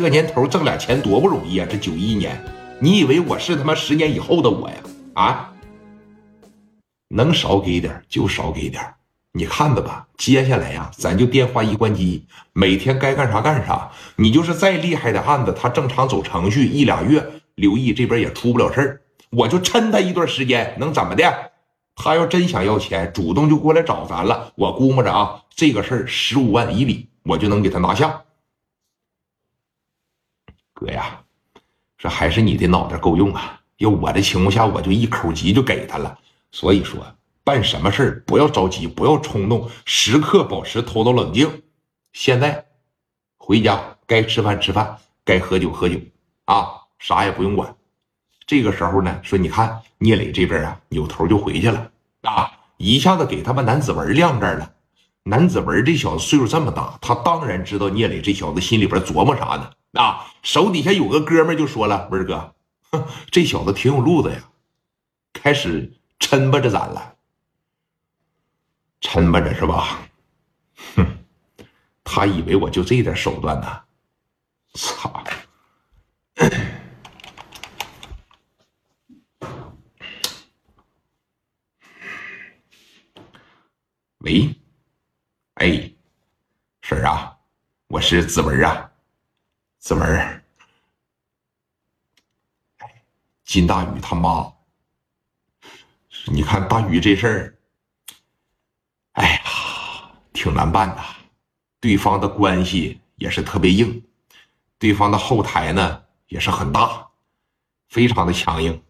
这年头挣俩钱多不容易啊！这九一年，你以为我是他妈十年以后的我呀？啊，能少给点就少给点你看着吧。接下来呀，咱就电话一关机，每天该干啥干啥。你就是再厉害的案子，他正常走程序一俩月，刘毅这边也出不了事儿。我就抻他一段时间，能怎么的？他要真想要钱，主动就过来找咱了。我估摸着啊，这个事儿十五万以里，我就能给他拿下。哥呀，这还是你的脑袋够用啊！要我的情况下，我就一口急就给他了。所以说，办什么事儿不要着急，不要冲动，时刻保持头脑冷静。现在回家，该吃饭吃饭，该喝酒喝酒啊，啥也不用管。这个时候呢，说你看聂磊这边啊，扭头就回去了啊，一下子给他把南子文晾这儿了。南子文这小子岁数这么大，他当然知道聂磊这小子心里边琢磨啥呢。啊，手底下有个哥们就说了：“文哥，这小子挺有路子呀，开始抻巴着咱了，抻巴着是吧？哼，他以为我就这点手段呢？操！喂，哎，婶儿啊，我是子文啊。”子文，金大宇他妈，你看大宇这事儿，哎呀，挺难办的。对方的关系也是特别硬，对方的后台呢也是很大，非常的强硬。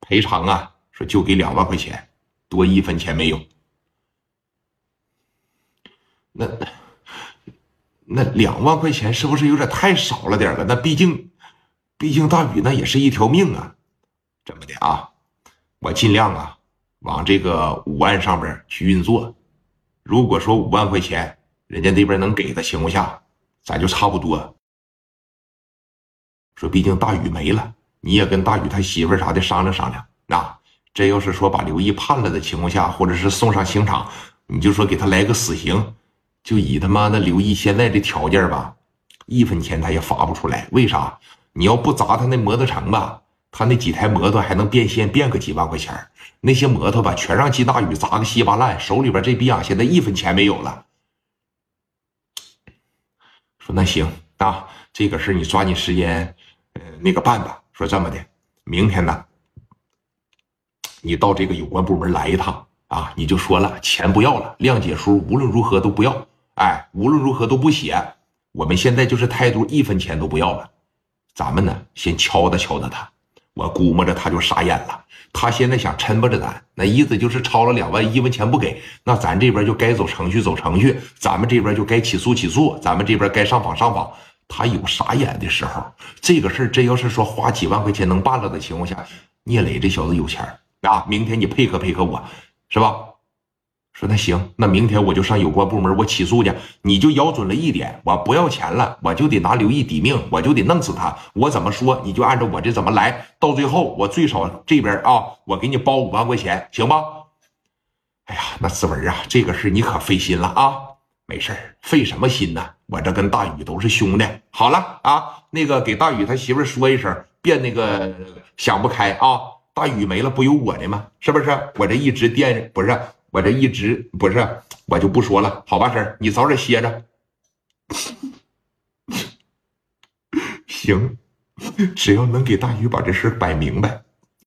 赔偿啊，说就给两万块钱，多一分钱没有。那。那两万块钱是不是有点太少了点了？那毕竟，毕竟大宇那也是一条命啊！怎么的啊？我尽量啊，往这个五万上边去运作。如果说五万块钱人家那边能给的情况下，咱就差不多。说毕竟大宇没了，你也跟大宇他媳妇啥的商量商量。那这要是说把刘毅判了的情况下，或者是送上刑场，你就说给他来个死刑。就以他妈的刘毅现在这条件吧，一分钱他也发不出来。为啥？你要不砸他那摩托城吧，他那几台摩托还能变现，变个几万块钱。那些摩托吧，全让金大宇砸个稀巴烂，手里边这逼样现在一分钱没有了。说那行啊，这个事你抓紧时间，呃，那个办吧。说这么的，明天呢，你到这个有关部门来一趟啊，你就说了，钱不要了，谅解书无论如何都不要。哎，无论如何都不写。我们现在就是态度，一分钱都不要了。咱们呢，先敲打敲打他。我估摸着他就傻眼了。他现在想抻巴着咱，那意思就是超了两万，一分钱不给。那咱这边就该走程序走程序，咱们这边就该起诉起诉，咱们这边该上访上访。他有傻眼的时候。这个事儿真要是说花几万块钱能办了的情况下，聂磊这小子有钱啊。明天你配合配合我，是吧？说那行，那明天我就上有关部门，我起诉去。你就咬准了一点，我不要钱了，我就得拿刘毅抵命，我就得弄死他。我怎么说，你就按照我这怎么来。到最后，我最少这边啊，我给你包五万块钱，行吧？哎呀，那子文啊，这个事你可费心了啊。没事费什么心呢？我这跟大宇都是兄弟。好了啊，那个给大宇他媳妇说一声，别那个想不开啊。大宇没了，不有我的吗？是不是？我这一直惦着不是。我这一直不是，我就不说了，好吧，婶儿，你早点歇着。行，只要能给大鱼把这事摆明白。